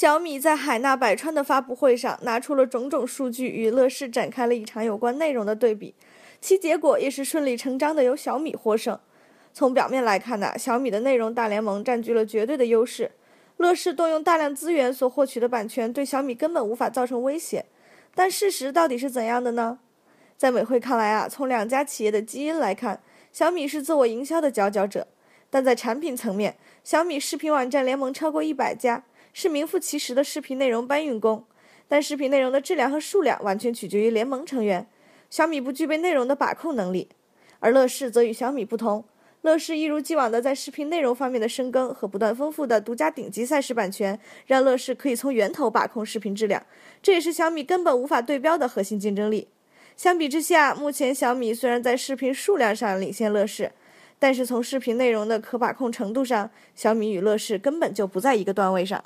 小米在海纳百川的发布会上拿出了种种数据，与乐视展开了一场有关内容的对比，其结果也是顺理成章的由小米获胜。从表面来看呢，小米的内容大联盟占据了绝对的优势，乐视动用大量资源所获取的版权对小米根本无法造成威胁。但事实到底是怎样的呢？在美会看来啊，从两家企业的基因来看，小米是自我营销的佼佼者。但在产品层面，小米视频网站联盟超过一百家，是名副其实的视频内容搬运工。但视频内容的质量和数量完全取决于联盟成员，小米不具备内容的把控能力。而乐视则与小米不同，乐视一如既往的在视频内容方面的深耕和不断丰富的独家顶级赛事版权，让乐视可以从源头把控视频质量，这也是小米根本无法对标的核心竞争力。相比之下，目前小米虽然在视频数量上领先乐视，但是从视频内容的可把控程度上，小米与乐视根本就不在一个段位上。